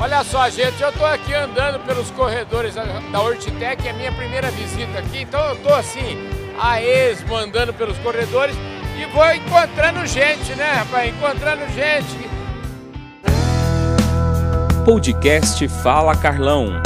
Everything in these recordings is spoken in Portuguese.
Olha só, gente, eu tô aqui andando pelos corredores da, Hortitec, é a minha primeira visita aqui, então eu tô assim, a esmo, andando pelos corredores e vou encontrando gente, né, rapaz? Encontrando gente. Podcast Fala Carlão.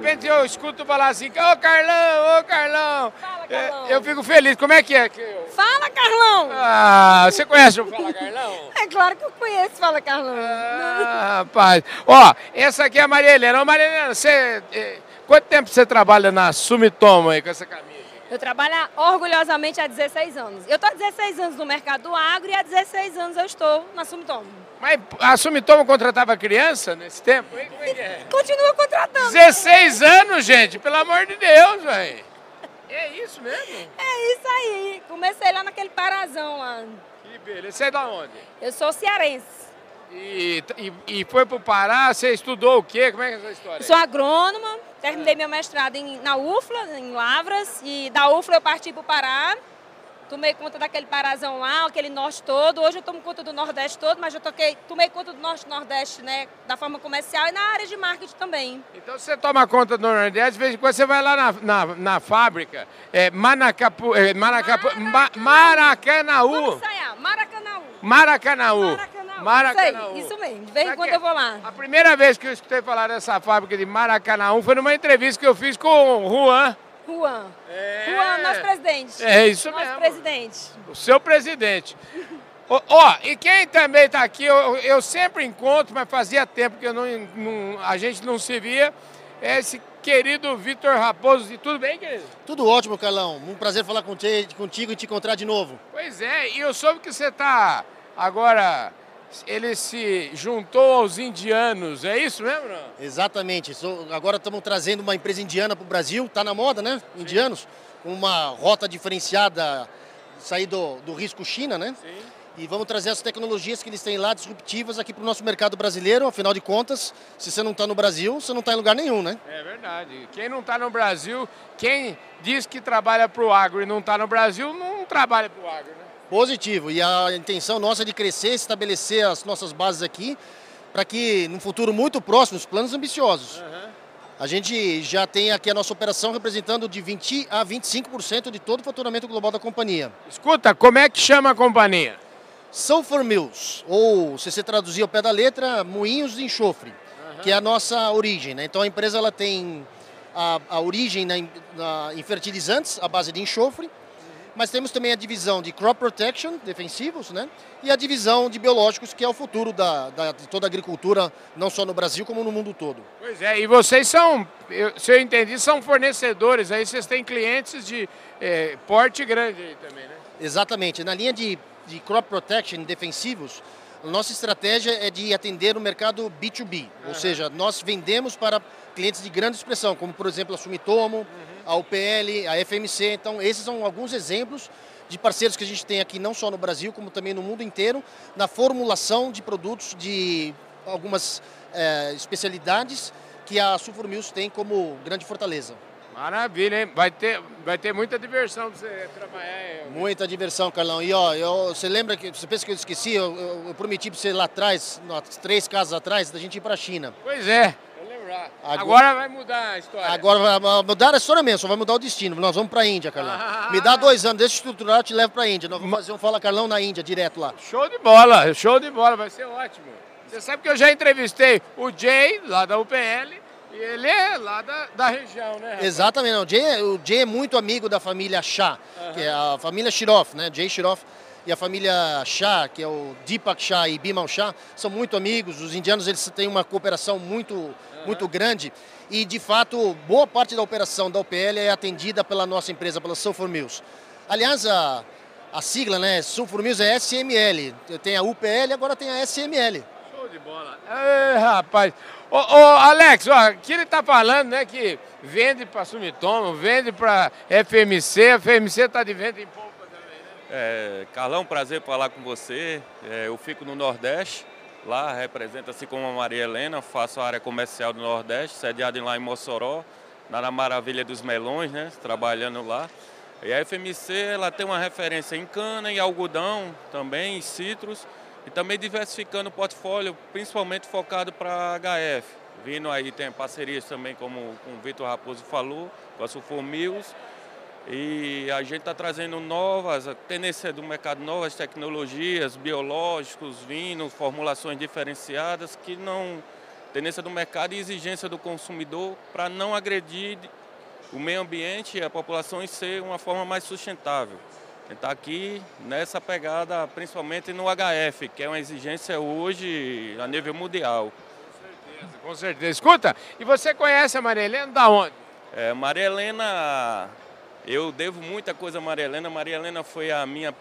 De repente eu escuto falar assim, ô Carlão, ô Carlão. Fala, É, Carlão. Eu fico feliz. Como é que é? que eu- Fala, Carlão! Ah, você conhece o Fala Carlão? É claro que eu conheço Fala, Carlão. Ah, rapaz. Ó, essa aqui é a Maria Helena. Ô, Maria Helena, você. eh, Quanto tempo você trabalha na Sumitomo aí com essa camisa? Eu trabalho orgulhosamente há 16 anos. Eu estou há 16 anos no mercado do agro e há 16 anos eu estou na Sumitomo. Mas a Sumitomo contratava criança nesse tempo? hein? Como é que é? Continua contratando. 16 anos, gente, pelo amor de Deus, velho. É isso mesmo? É isso aí. Comecei lá naquele parazão lá. Que beleza. Você é da onde? Eu sou cearense. E, e, e foi pro Pará, você estudou o quê? Como é que é essa história? Eu sou agrônoma. Terminei meu mestrado em- na UFLA, em Lavras. E da UFLA eu parti para o Pará. Tomei conta daquele parazão lá, aquele norte todo. Hoje eu tomo conta do Nordeste todo, mas eu toquei, tomei conta do Norte Nordeste, né? Da forma comercial e na área de marketing também. Então você toma conta do Nordeste, de vez em quando você vai lá na, na, na fábrica, é, Manacapu, é, Maracapu, Ma, Maracanaú. Vamos ensaiar. Maracanaú. Maracanaú. Maracanaú. Isso, mesmo. De vez em quando eu vou lá. A primeira vez que eu escutei falar dessa fábrica de Maracanaú foi numa entrevista que eu fiz com o Juan. Juan. É. Juan, nosso presidente. É isso Nosso mesmo. presidente. O seu presidente. Ó, ó, e quem também está aqui, eu, eu sempre encontro, mas fazia tempo que eu não, não- a gente não se via, é esse querido Vitor Raposo. E tudo bem, querido? Tudo ótimo, Carlão. Um prazer falar contigo, contigo e te encontrar de novo. Pois é, e eu soube que você está agora, ele se juntou aos indianos, é isso mesmo? Exatamente. Agora estamos trazendo uma empresa indiana para o Brasil. Está na moda, né? Indianos. Com uma rota diferenciada, sair do, do risco China, né? Sim. E vamos trazer as tecnologias que eles têm lá, disruptivas, aqui para o nosso mercado brasileiro. Afinal de contas, se você não está no Brasil, você não está em lugar nenhum, né? É verdade. Quem não está no Brasil, quem diz que trabalha para o agro e não está no Brasil, não trabalha para o agro, né? Positivo. E a intenção nossa é de crescer, estabelecer as nossas bases aqui, para que no futuro muito próximo, os planos ambiciosos. A gente já tem aqui a nossa operação representando de 20 a 25% de todo o faturamento global da companhia. Escuta, como é que chama a companhia? Sulfur Mills, ou se você traduzir ao pé da letra, moinhos de enxofre, que é a nossa origem. Né? Então a empresa ela tem a, a origem na, em- na- em fertilizantes, à base de enxofre, mas temos também a divisão de crop protection, defensivos, né? e a divisão de biológicos, que é o futuro da, da- de toda a agricultura, não só no Brasil, como no mundo todo. Pois é, e vocês são, eu- se eu entendi, são fornecedores, aí vocês têm clientes de eh, porte grande aí também, né? Exatamente. Na linha de, de crop protection defensivos, nossa estratégia é de atender o mercado B2B, ou seja, nós vendemos para clientes de grande expressão, como por exemplo a Sumitomo, a UPL, a FMC. Então, esses são alguns exemplos de parceiros que a gente tem aqui, não só no Brasil, como também no mundo inteiro, na formulação de produtos de algumas eh, especialidades que a Sulfur Mills tem como grande fortaleza. Maravilha, hein? Vai ter, vai ter muita diversão pra você trabalhar. aí. Muita diversão, Carlão. E ó, eu, você lembra que você pensa que eu esqueci? Eu, eu- eu prometi para você lá atrás, três casas atrás, da gente ir para a China. Pois é. Agora- Agora, vai mudar a história. Agora vai mudar a história mesmo, só vai mudar o destino. Nós vamos para a Índia, Carlão. Ah. Me dá dois anos, deixa estruturar, eu te levo para a Índia. Nós vamos fazer um Fala Carlão na Índia, direto lá. Show de bola, show de bola, vai ser ótimo. Você sabe que eu já entrevistei o Jay, lá da UPL, e ele é lá da, da região, né? rapaz? Exatamente, não. O Jay, é- o Jay é muito amigo da família Shah, que é a família Shiroff, né? Jay Shiroff e a família Shah, que é o Deepak Shah e Bimal Shah, são muito amigos. Os indianos eles têm uma cooperação muito, muito grande. E, de fato, boa parte da operação da UPL é atendida pela nossa empresa, pela Sulfur Mills. Aliás, a, a sigla, né, Sulfur Mills é SML. Tem a UPL, agora tem a SML. Show de bola. Ei, rapaz. Ô, ô, Alex, ó, aqui ele tá falando, né, que vende pra Sumitomo, vende pra FMC, a FMC tá de venda em? É, Carlão, prazer falar com você. É, eu fico no Nordeste, lá representa-se como a Maria Helena, faço a área comercial do Nordeste, sediado lá em Mossoró, na Maravilha dos Melões, né, trabalhando lá. E a FMC ela tem uma referência em cana, em algodão também, em citros. e também diversificando o portfólio, principalmente focado para HF. Vindo aí, tem parcerias também, como, como o Vitor Raposo falou, com a Sulfor Mills, e a gente está trazendo novas, a tendência do mercado, novas tecnologias, biológicos, vinhos, formulações diferenciadas, que não. Tendência do mercado e exigência do consumidor para não agredir o meio ambiente e a população e ser uma forma mais sustentável. Está aqui nessa pegada, principalmente no HF, que é uma exigência hoje a nível mundial. Com certeza, com certeza. Escuta, e você conhece a Maria Helena da onde? É, Maria Helena eu devo muita coisa a Maria Helena. Maria Helena foi a minha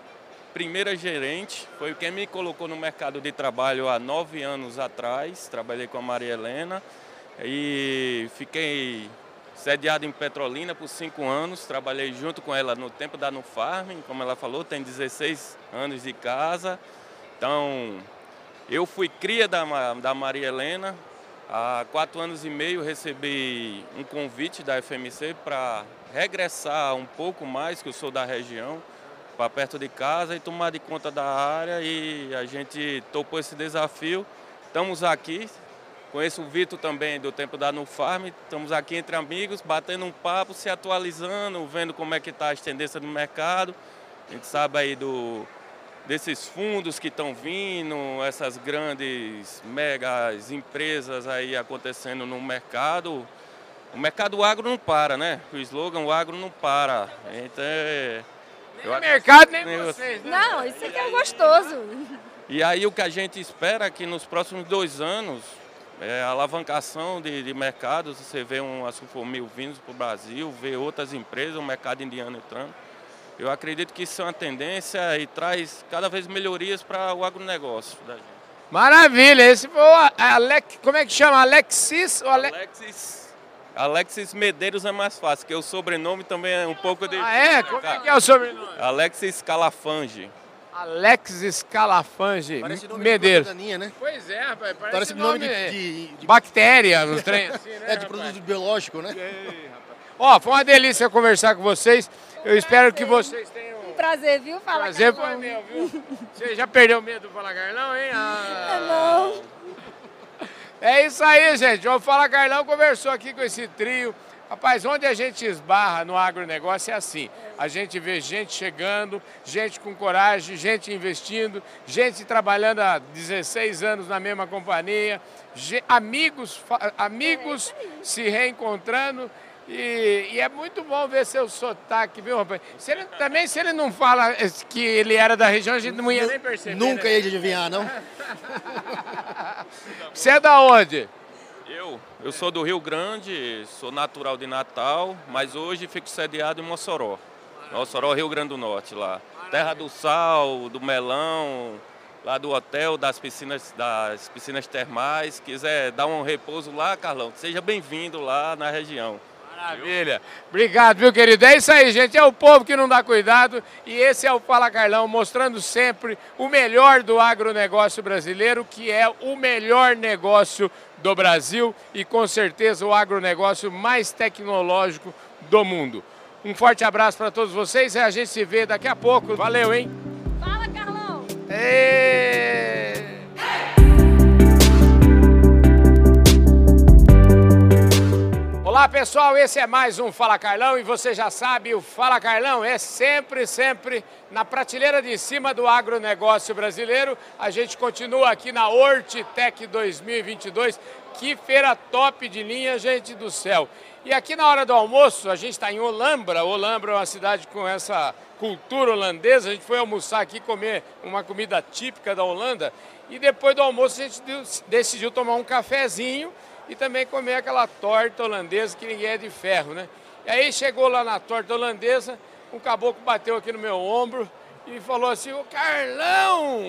primeira gerente, foi quem me colocou no mercado de trabalho há nove anos atrás. Trabalhei com a Maria Helena e fiquei sediado em Petrolina por cinco anos. Trabalhei junto com ela no tempo da Nufarm, como ela falou, tem 16 anos de casa. Então, eu fui cria da, da Maria Helena. Há quatro anos e meio recebi um convite da FMC para regressar um pouco mais, que eu sou da região, para perto de casa e tomar de conta da área e a gente topou esse desafio. Estamos aqui, conheço o Vitor também do tempo da Nufarm, estamos aqui entre amigos, batendo um papo, se atualizando, vendo como é que está as tendências do mercado. A gente sabe aí do, desses fundos que estão vindo, essas grandes megas empresas aí acontecendo no mercado. O mercado agro não para, né? O slogan o agro não para. Então, é... nem o mercado, nem, nem vocês. Né? Não, isso aqui é gostoso. E aí o que a gente espera é que nos próximos dois anos, é, a alavancação de, de mercados, você vê um Sulfomil vindo para o Brasil, vê outras empresas, o mercado indiano entrando. Eu acredito que isso é uma tendência e traz cada vez melhorias para o agronegócio da gente. Maravilha, esse foi o Alex, como é que chama? Alexis? Ou Ale... Alexis Alexis Medeiros é mais fácil, que o sobrenome também é um pouco de. Ah, é? Como é que é o sobrenome? Alexis Calafange. Alexis Calafange Parece nome Medeiros. De daninha, né? Pois é, rapaz. Parece, parece nome, nome de, de, de, Bactéria, nos trem assim, né? É, de produto biológico, né? Ó, foi uma delícia conversar com vocês. Eu espero que vocês tenham. Um prazer, viu? Fala Prazer foi meu, viu? Você já perdeu medo do Fala Carlão, hein? Ah. Não. É isso aí, gente. O Fala Carlão conversou aqui com esse trio. Rapaz, onde a gente esbarra no agronegócio é assim. A gente vê gente chegando, gente com coragem, gente investindo, gente trabalhando há 16 anos na mesma companhia, amigos, amigos se reencontrando e, e, é muito bom ver seu sotaque, viu, rapaz? Se ele, também, se ele não fala que ele era da região, a gente não ia nem perceber. Nunca né? ia adivinhar, não? Você é da onde? Eu? Eu sou do Rio Grande, sou natural de Natal, mas hoje fico sediado em Mossoró. Mossoró, Rio Grande do Norte, lá. Terra do sal, do melão, lá do hotel, das piscinas, das piscinas termais. Quiser dar um repouso lá, Carlão, seja bem-vindo lá na região. Maravilha. Obrigado, viu, querido? É isso aí, gente. É o povo que não dá cuidado e esse é o Fala Carlão, mostrando sempre o melhor do agronegócio brasileiro, que é o melhor negócio do Brasil e com certeza o agronegócio mais tecnológico do mundo. Um forte abraço para todos vocês e a gente se vê daqui a pouco. Valeu, hein? Fala, Carlão! Ei! Olá pessoal, esse é mais um Fala Carlão e você já sabe, o Fala Carlão é sempre, sempre na prateleira de cima do agronegócio brasileiro. A gente continua aqui na Hortitec 2022, que feira top de linha, gente do céu. E aqui na hora do almoço, a gente está em Olambra. Olambra é uma cidade com essa cultura holandesa. A gente foi almoçar aqui, comer uma comida típica da Holanda. E depois do almoço a gente decidiu tomar um cafezinho e também comer aquela torta holandesa que ninguém é de ferro, né? E aí chegou lá na torta holandesa, um caboclo bateu aqui no meu ombro e falou assim, o Carlão!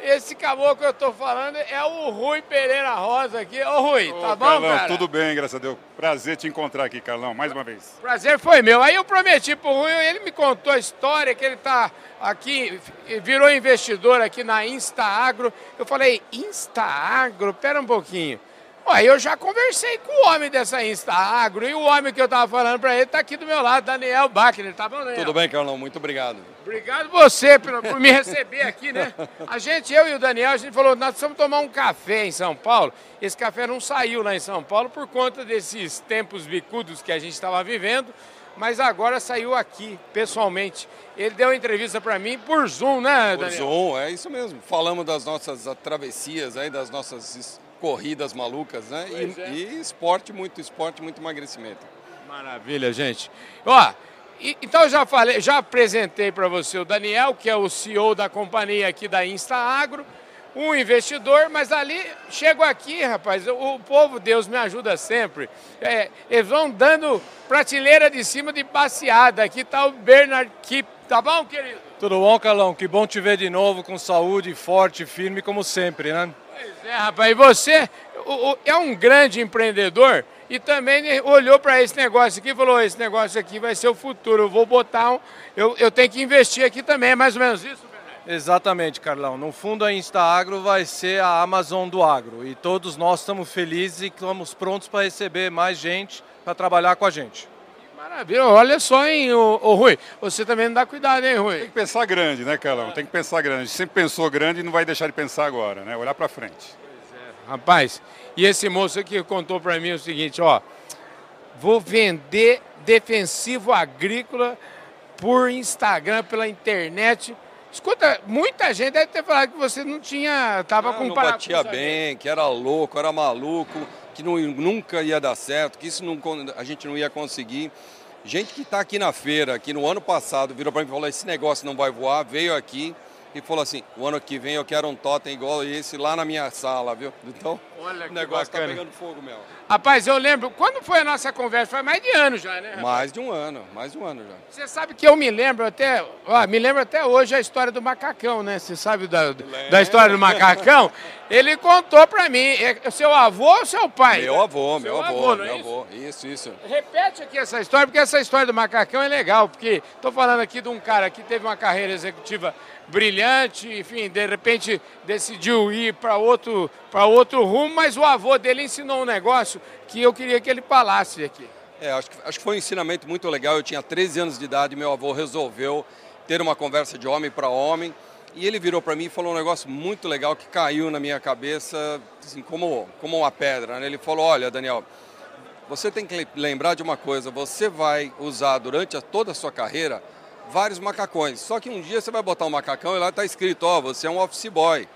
Esse caboclo que eu tô falando é o Rui Pereira Rosa aqui. Ô Rui, Ô, tá bom, Carlão, cara? tudo bem, graças a Deus. Prazer te encontrar aqui, Carlão, mais uma vez. Prazer foi meu. Aí eu prometi pro Rui, ele me contou a história que ele tá aqui, virou investidor aqui na Insta Agro. Eu falei, Insta Agro? Pera um pouquinho. Ué, eu já conversei com o homem dessa Insta Agro e o homem que eu tava falando para ele tá aqui do meu lado, Daniel Bachner. Tá bom, Daniel? Tudo bem, Carlão? Muito obrigado. Obrigado você por, por, me receber aqui, né? A gente, eu e o Daniel, a gente falou, nós precisamos tomar um café em São Paulo. Esse café não saiu lá em São Paulo por conta desses tempos bicudos que a gente estava vivendo, mas agora saiu aqui, pessoalmente. Ele deu uma entrevista para mim por Zoom, né, Daniel? Por Zoom, é isso mesmo. Falamos das nossas travessias aí, das nossas corridas malucas, né? E, é. e, esporte, muito esporte, muito emagrecimento. Maravilha, gente. Ó, e, então eu já falei, já apresentei para você o Daniel, que é o CEO da companhia aqui da Insta Agro, um investidor, mas ali chego aqui, rapaz, o, povo, Deus me ajuda sempre. É, eles vão dando prateleira de cima de passeada. Aqui está o Bernard Kip, tá bom, querido? Tudo bom, Carlão? Que bom te ver de novo com saúde, forte, firme, como sempre, né? É, rapaz, e você o, o, é um grande empreendedor e também olhou para esse negócio aqui e falou: esse negócio aqui vai ser o futuro, eu vou botar um. Eu, eu tenho que investir aqui também, é mais ou menos isso? Exatamente, Carlão. No fundo, a InstaAgro vai ser a Amazon do agro. E todos nós estamos felizes e estamos prontos para receber mais gente para trabalhar com a gente. Maravilha. Olha só, hein, ô, ô, Rui. Você também não dá cuidado, hein, Rui? Tem que pensar grande, né, Carlão? Tem que pensar grande. Sempre pensou grande e não vai deixar de pensar agora, né? Olhar para frente. É. Rapaz, e esse moço aqui contou para mim o seguinte, ó. Vou vender defensivo agrícola por Instagram, pela internet. Escuta, muita gente deve ter falado que você não tinha, tava não, com não batia bem, que era louco, era maluco, que não, nunca ia dar certo, que isso não, a gente não ia conseguir. Gente que está aqui na feira, que no ano passado virou para mim e falou: esse negócio não vai voar, veio aqui e falou assim: o ano que vem eu quero um totem igual esse lá na minha sala, viu? Então, Olha o negócio está pegando fogo mesmo. Rapaz, eu lembro, quando foi a nossa conversa? Foi mais de ano já, né? Rapaz? Mais de um ano, mais de um ano já. Você sabe que eu me lembro até, ó, me lembro até hoje a história do macacão, né? Você sabe da, da história do macacão? Ele contou pra mim, é seu avô ou seu pai? Meu avô, meu avô, avô meu é avô. Isso? isso, isso. Repete aqui essa história, porque essa história do macacão é legal, porque tô falando aqui de um cara que teve uma carreira executiva brilhante, enfim, de repente decidiu ir para outro, outro rumo, mas o avô dele ensinou um negócio que eu queria que ele falasse aqui. É, acho que, acho que foi um ensinamento muito legal. Eu tinha 13 anos de idade e meu avô resolveu ter uma conversa de homem para homem. E ele virou para mim e falou um negócio muito legal que caiu na minha cabeça, assim, como, como uma pedra. Né? Ele falou: Olha, Daniel, você tem que lembrar de uma coisa: você vai usar durante a, toda a sua carreira vários macacões. Só que um dia você vai botar um macacão e lá está escrito: Ó, oh, você é um office boy.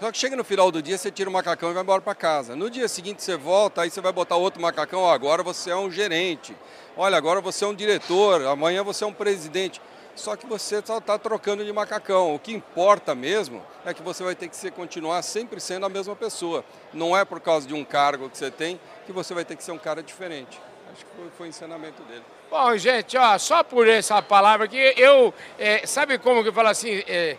Só que chega no final do dia, você tira o macacão e vai embora para casa. No dia seguinte você volta, aí você vai botar outro macacão, agora você é um gerente. Olha, agora você é um diretor, amanhã você é um presidente. Só que você só está trocando de macacão. O que importa mesmo é que você vai ter que ser, continuar sempre sendo a mesma pessoa. Não é por causa de um cargo que você tem que você vai ter que ser um cara diferente. Acho que foi, foi o ensinamento dele. Bom, gente, ó, só por essa palavra aqui, eu. É, sabe como que eu falo assim? É,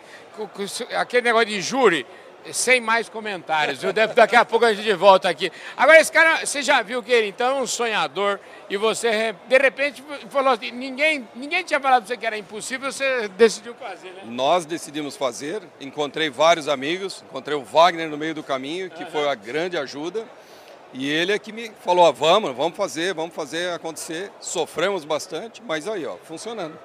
aquele negócio de júri sem mais comentários. Viu? Daqui a pouco a gente volta aqui. Agora, esse cara, você já viu que ele então é um sonhador e você, de repente, falou assim, ninguém, ninguém tinha falado pra você que era impossível, você decidiu fazer, né? Nós decidimos fazer, encontrei vários amigos, encontrei o Wagner no meio do caminho, que uhum. foi a grande ajuda. E ele é que me falou, ah, vamos, vamos fazer, vamos fazer acontecer. Sofremos bastante, mas aí, ó, funcionando.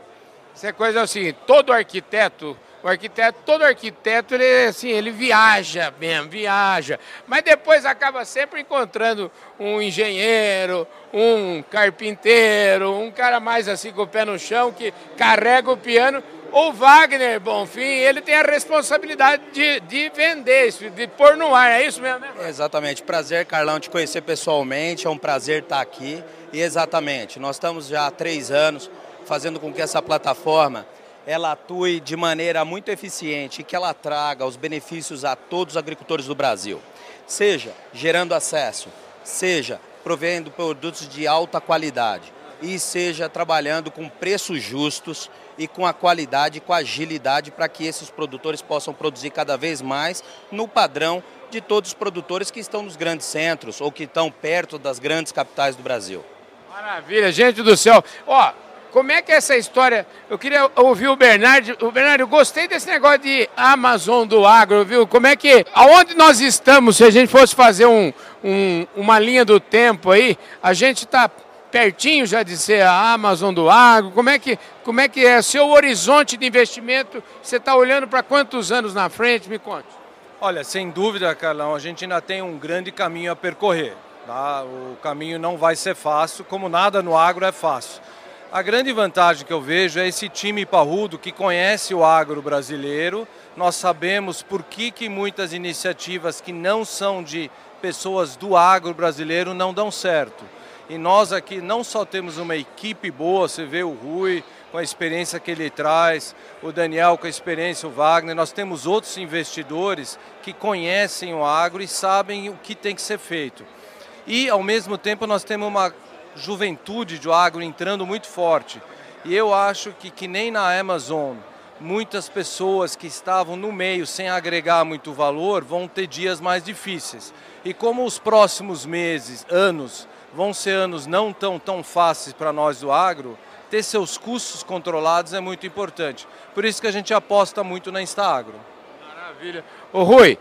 Essa coisa é o seguinte, todo arquiteto o arquiteto, todo arquiteto, ele, assim, ele viaja mesmo, viaja. Mas depois acaba sempre encontrando um engenheiro, um carpinteiro, um cara mais assim com o pé no chão, que carrega o piano. O Wagner Bonfim, ele tem a responsabilidade de, de vender isso, de pôr no ar, é isso mesmo, né? Exatamente. Prazer, Carlão, te conhecer pessoalmente, é um prazer estar aqui. E exatamente, nós estamos já há três anos fazendo com que essa plataforma ela atue de maneira muito eficiente e que ela traga os benefícios a todos os agricultores do Brasil. Seja gerando acesso, seja provendo produtos de alta qualidade e seja trabalhando com preços justos e com a qualidade e com a agilidade para que esses produtores possam produzir cada vez mais no padrão de todos os produtores que estão nos grandes centros ou que estão perto das grandes capitais do Brasil. Maravilha, gente do céu. Ó, como é que é essa história? Eu queria ouvir o Bernardo. O Bernardo, eu gostei desse negócio de Amazon do agro, viu? Como é que, aonde nós estamos, se a gente fosse fazer um, um, uma linha do tempo aí, a gente está pertinho já de ser a Amazon do agro? Como é que, como é, que é seu horizonte de investimento? Você está olhando para quantos anos na frente? Me conte. Olha, sem dúvida, Carlão, a gente ainda tem um grande caminho a percorrer. Tá? O caminho não vai ser fácil, como nada no agro é fácil. A grande vantagem que eu vejo é esse time parrudo que conhece o agro brasileiro. Nós sabemos por que, que muitas iniciativas que não são de pessoas do agro brasileiro não dão certo. E nós aqui não só temos uma equipe boa, você vê o Rui com a experiência que ele traz, o Daniel com a experiência, o Wagner, nós temos outros investidores que conhecem o agro e sabem o que tem que ser feito. E, ao mesmo tempo, nós temos uma juventude de agro entrando muito forte. E eu acho que, que nem na Amazon, muitas pessoas que estavam no meio sem agregar muito valor vão ter dias mais difíceis. E como os próximos meses, anos, vão ser anos não tão, tão fáceis para nós do agro, ter seus custos controlados é muito importante. Por isso que a gente aposta muito na Instaagro. Maravilha. Ô Rui,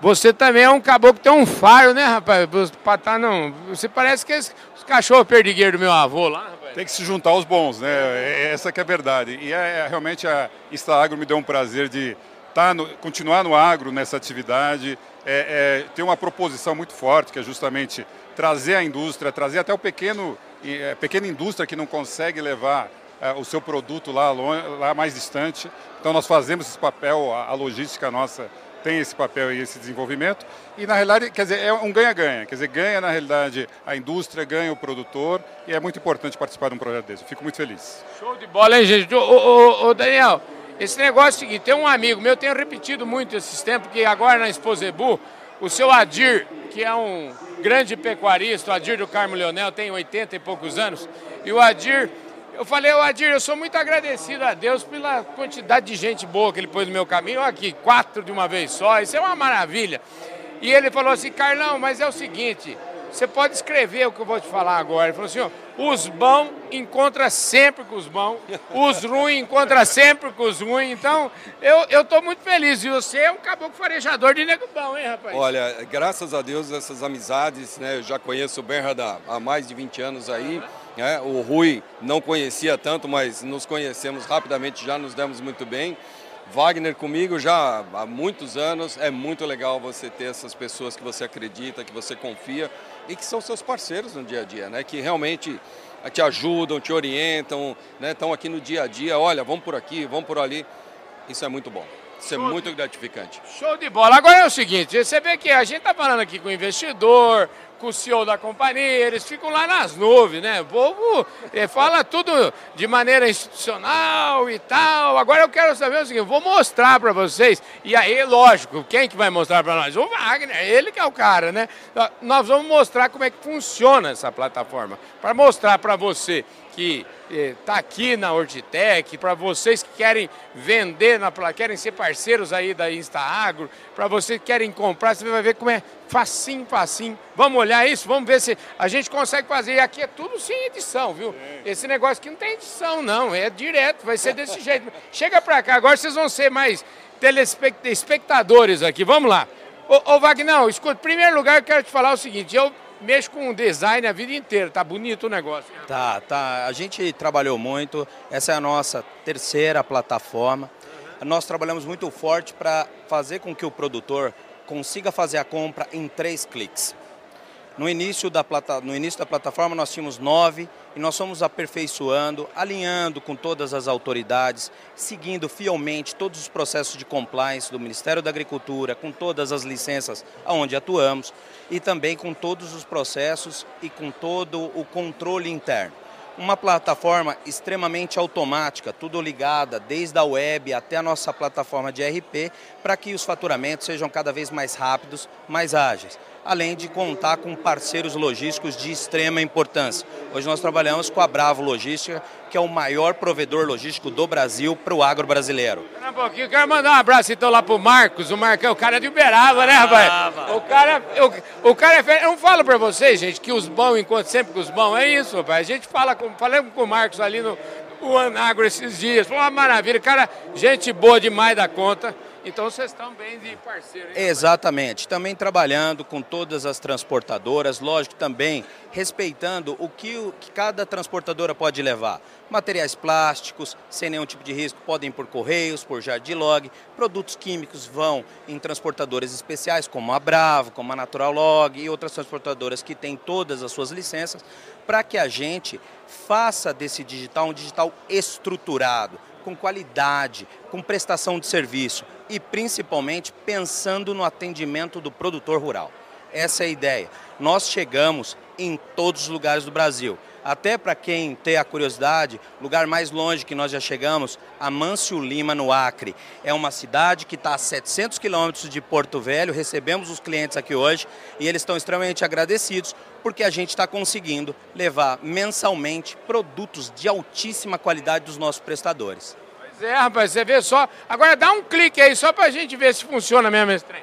você também é um caboclo que tem um faro, né, rapaz? Pra tá, não. Você parece que é os cachorros perdigueiros do meu avô lá, rapaz. Tem que se juntar aos bons, né? É, essa que é a verdade. E é, é realmente a Instaagro me deu um prazer de tá no, continuar no agro nessa atividade. É, é, tem uma proposição muito forte, que é justamente trazer a indústria, trazer até o pequeno, é, pequena indústria que não consegue levar é, o seu produto lá, lá mais distante. Então nós fazemos esse papel, a, a logística nossa tem esse papel e esse desenvolvimento. E na realidade, quer dizer, é um ganha-ganha. Quer dizer, ganha na realidade a indústria, ganha o produtor e é muito importante participar de um projeto desse. Eu fico muito feliz. Show de bola, hein, gente? Ô, ô, ô Daniel, esse negócio é o seguinte, tem um amigo meu, eu tenho repetido muito esses tempos, que agora na Exposebu, o seu Adir, que é um grande pecuarista, o Adir do Carmo Leonel, tem 80 e poucos anos, e o Adir eu falei, ô Adir, eu sou muito agradecido a Deus pela quantidade de gente boa que ele pôs no meu caminho. Olha aqui, quatro de uma vez só, isso é uma maravilha. E ele falou assim, Carlão, mas é o seguinte, você pode escrever o que eu vou te falar agora. Ele falou assim, ó, os bons encontra sempre com os bons, os ruins encontra sempre com os ruins. Então, eu estou muito feliz. E você é um caboclo farejador de nego bom, hein, rapaz? Olha, graças a Deus, essas amizades, né? Eu já conheço o Bernhard há mais de 20 anos aí. Né? O Rui não conhecia tanto, mas nos conhecemos rapidamente, já nos demos muito bem. Wagner comigo já há muitos anos. É muito legal você ter essas pessoas que você acredita, que você confia e que são seus parceiros no dia a dia, né? Que realmente te ajudam, te orientam, né? Estão aqui no dia a dia. Olha, vamos por aqui, vamos por ali. Isso é muito bom. Isso é muito gratificante. Show de bola. Agora é o seguinte, você vê que a gente está falando aqui com investidor, com o CEO da companhia, eles ficam lá nas nuvens, né? O povo eh, fala tudo de maneira institucional e tal. Agora eu quero saber o seguinte, vou mostrar para vocês, e aí, lógico, quem que vai mostrar para nós? O Wagner, ele que é o cara, né? Nós vamos mostrar como é que funciona essa plataforma, para mostrar para você que está aqui na Hortitec, para vocês que querem vender, na, querem ser parceiros aí da InstaAgro, para vocês que querem comprar, você vai ver como é facinho, facinho. Vamos olhar isso, vamos ver se a gente consegue fazer. E aqui é tudo sem edição, viu? Esse negócio aqui não tem edição, não, é direto, vai ser desse jeito. Chega para cá, agora vocês vão ser mais telespectadores aqui, vamos lá. Ô, ô Wagner, escuta, em primeiro lugar eu quero te falar o seguinte, eu mexo com design a vida inteira, tá bonito o negócio. Tá, tá. A gente trabalhou muito, essa é a nossa terceira plataforma. Uhum. Nós trabalhamos muito forte para fazer com que o produtor consiga fazer a compra em três cliques. No início, da plata, no início da plataforma nós tínhamos nove e nós fomos aperfeiçoando, alinhando com todas as autoridades, seguindo fielmente todos os processos de compliance do Ministério da Agricultura, com todas as licenças aonde atuamos e também com todos os processos e com todo o controle interno. Uma plataforma extremamente automática, tudo ligada, desde a web até a nossa plataforma de RP, para que os faturamentos sejam cada vez mais rápidos, mais ágeis além de contar com parceiros logísticos de extrema importância. Hoje nós trabalhamos com a Bravo Logística, que é o maior provedor logístico do Brasil para o agro brasileiro. Um pouquinho, quero mandar um abraço então lá pro Marcos, o Marcão, o cara é de Uberaba, né, rapaz? O cara, o, o cara é. Eu não falo para vocês, gente, que os bons encontram sempre com os bons, é isso, rapaz. A gente fala com, falamos com o Marcos ali no, o Anagro esses dias. Foi uma maravilha, cara, gente boa demais da conta. Então vocês estão bem de parceiro. Hein, Exatamente. Também trabalhando com todas as transportadoras, lógico, também respeitando o que, o que cada transportadora pode levar. Materiais plásticos, sem nenhum tipo de risco, podem ir por correios, por Jardilog. Produtos químicos vão em transportadoras especiais, como a Bravo, como a Natural Log e outras transportadoras que têm todas as suas licenças, para que a gente faça desse digital um digital estruturado com qualidade, com prestação de serviço e principalmente pensando no atendimento do produtor rural. Essa é a ideia. Nós chegamos em todos os lugares do Brasil. Até para quem tem a curiosidade, lugar mais longe que nós já chegamos, Amâncio Lima, no Acre. É uma cidade que está a 700 quilômetros de Porto Velho. Recebemos os clientes aqui hoje e eles estão extremamente agradecidos porque a gente está conseguindo levar mensalmente produtos de altíssima qualidade dos nossos prestadores. Pois é, rapaz, você vê só. Agora dá um clique aí só para a gente ver se funciona mesmo esse trem.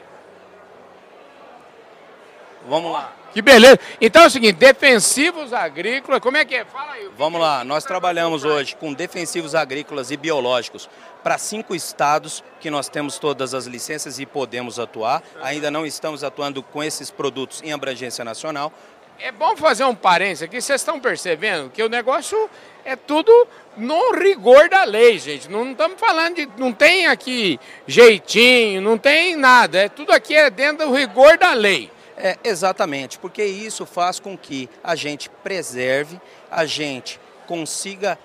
Vamos lá. Que beleza. Então é o seguinte, defensivos agrícolas, como é que é? Fala aí. Vamos lá, nós trabalhamos hoje com defensivos agrícolas e biológicos para cinco estados que nós temos todas as licenças e podemos atuar. Ainda não estamos atuando com esses produtos em abrangência nacional. É bom fazer um parênteses aqui, vocês estão percebendo que o negócio é tudo no rigor da lei, gente. Não estamos falando de. Não tem aqui jeitinho, não tem nada. É tudo aqui é dentro do rigor da lei. É, exatamente, porque isso faz com que a gente preserve, a gente consiga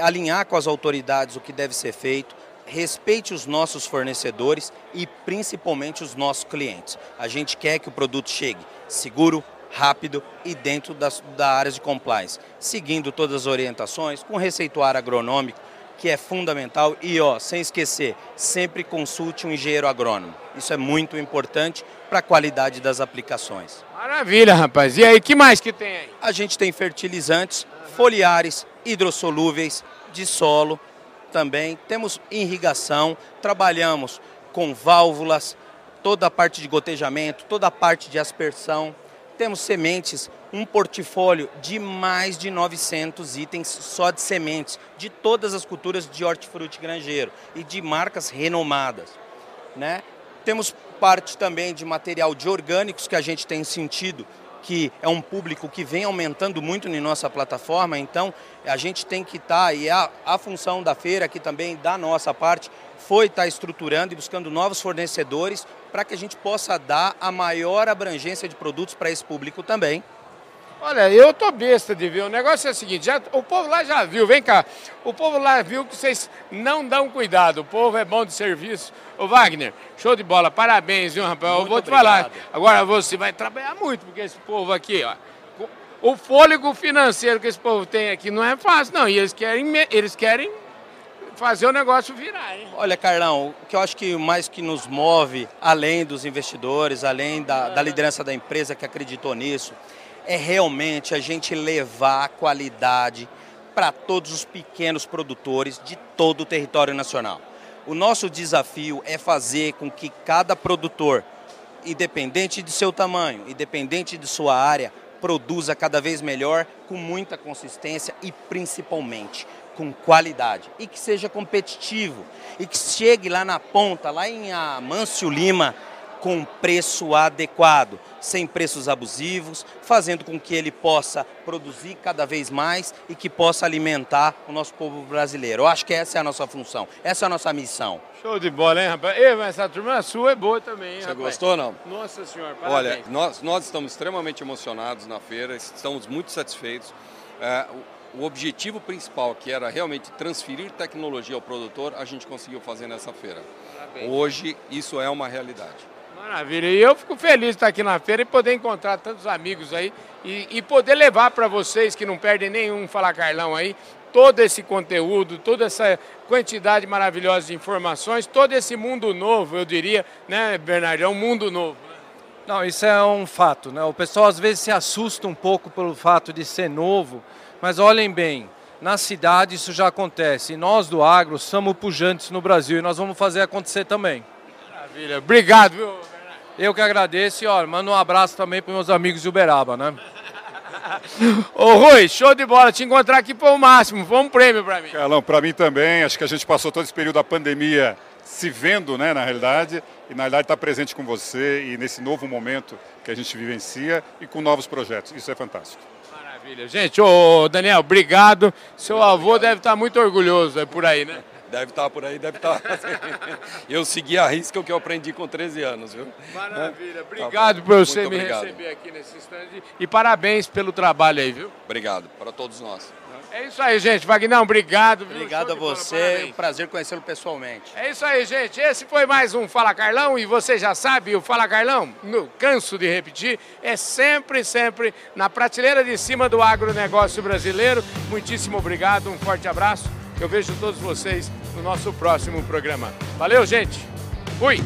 alinhar com as autoridades o que deve ser feito, respeite os nossos fornecedores e principalmente os nossos clientes. A gente quer que o produto chegue seguro, rápido e dentro das, da área de compliance, seguindo todas as orientações, com receituário agronômico, que é fundamental. E, ó, sem esquecer, sempre consulte um engenheiro agrônomo. Isso é muito importante para a qualidade das aplicações. Maravilha, rapaz. E aí, que mais que tem aí? A gente tem fertilizantes, foliares, hidrossolúveis, de solo também. Temos irrigação, trabalhamos com válvulas, toda a parte de gotejamento, toda a parte de aspersão. Temos sementes, um portfólio de mais de 900 itens só de sementes, de todas as culturas de hortifruti granjeiro e de marcas renomadas. Né? Temos parte também de material de orgânicos que a gente tem sentido que é um público que vem aumentando muito em nossa plataforma, então a gente tem que estar, tá, e a, a função da feira aqui também, da nossa parte, foi estar tá estruturando e buscando novos fornecedores para que a gente possa dar a maior abrangência de produtos para esse público também. Olha, eu tô besta de ver. O negócio é o seguinte, já, o povo lá já viu, vem cá. O povo lá viu que vocês não dão cuidado. O povo é bom de serviço. Ô Wagner, show de bola, parabéns, viu, rapaz? Muito eu vou te obrigado. falar. Agora você vai trabalhar muito, porque esse povo aqui, ó. O fôlego financeiro que esse povo tem aqui não é fácil, não. E eles querem, eles querem fazer o negócio virar, hein? Olha, Carlão, o que eu acho que mais que nos move, além dos investidores, além da, da liderança da empresa que acreditou nisso, é realmente a gente levar a qualidade para todos os pequenos produtores de todo o território nacional. O nosso desafio é fazer com que cada produtor, independente de seu tamanho, independente de sua área, produza cada vez melhor, com muita consistência e principalmente com qualidade e que seja competitivo e que chegue lá na ponta, lá em Amâncio Lima, com preço adequado, sem preços abusivos, fazendo com que ele possa produzir cada vez mais e que possa alimentar o nosso povo brasileiro. Eu acho que essa é a nossa função, essa é a nossa missão. Show de bola, hein, rapaz? Ei, mas essa turma sua é boa também, hein, Você rapaz? gostou, não? Nossa senhora, parabéns. Olha, nós, nós estamos extremamente emocionados na feira, estamos muito satisfeitos. É, o, objetivo principal, que era realmente transferir tecnologia ao produtor, a gente conseguiu fazer nessa feira. Parabéns. Hoje, isso é uma realidade. Maravilha. E eu fico feliz de estar aqui na feira e poder encontrar tantos amigos aí e, e poder levar para vocês que não perdem nenhum Fala Carlão aí, todo esse conteúdo, toda essa quantidade maravilhosa de informações, todo esse mundo novo, eu diria, né, Bernardo? É um mundo novo. Não, isso é um fato, né? O pessoal às vezes se assusta um pouco pelo fato de ser novo, mas olhem bem, na cidade isso já acontece. E nós do agro somos pujantes no Brasil e nós vamos fazer acontecer também. Maravilha. Obrigado, viu? Eu que agradeço e ó, mando um abraço também para meus amigos de Uberaba, né? Ô Rui, show de bola. Te encontrar aqui foi o máximo. Foi um prêmio para mim. Carlão, para mim também. Acho que a gente passou todo esse período da pandemia se vendo, né, na realidade, e na realidade estar tá presente com você e nesse novo momento que a gente vivencia e com novos projetos. Isso é fantástico. Maravilha. Gente, ô Daniel, obrigado. Seu muito avô obrigado. deve estar muito orgulhoso é por aí, né? Deve estar por aí, deve estar. eu segui a risca o que eu aprendi com 13 anos, viu? Maravilha. Tá obrigado tá por você me receber aqui nesse stand e parabéns pelo trabalho aí, viu? Obrigado, para todos nós. É isso aí, gente. Vagnão, obrigado. Obrigado a você. Um prazer conhecê-lo pessoalmente. É isso aí, gente. Esse foi mais um Fala Carlão e você já sabe, o Fala Carlão, não canso de repetir, é sempre, sempre na prateleira de cima do agronegócio brasileiro. Muitíssimo obrigado, um forte abraço. Eu vejo todos vocês no nosso próximo programa. Valeu, gente. Fui.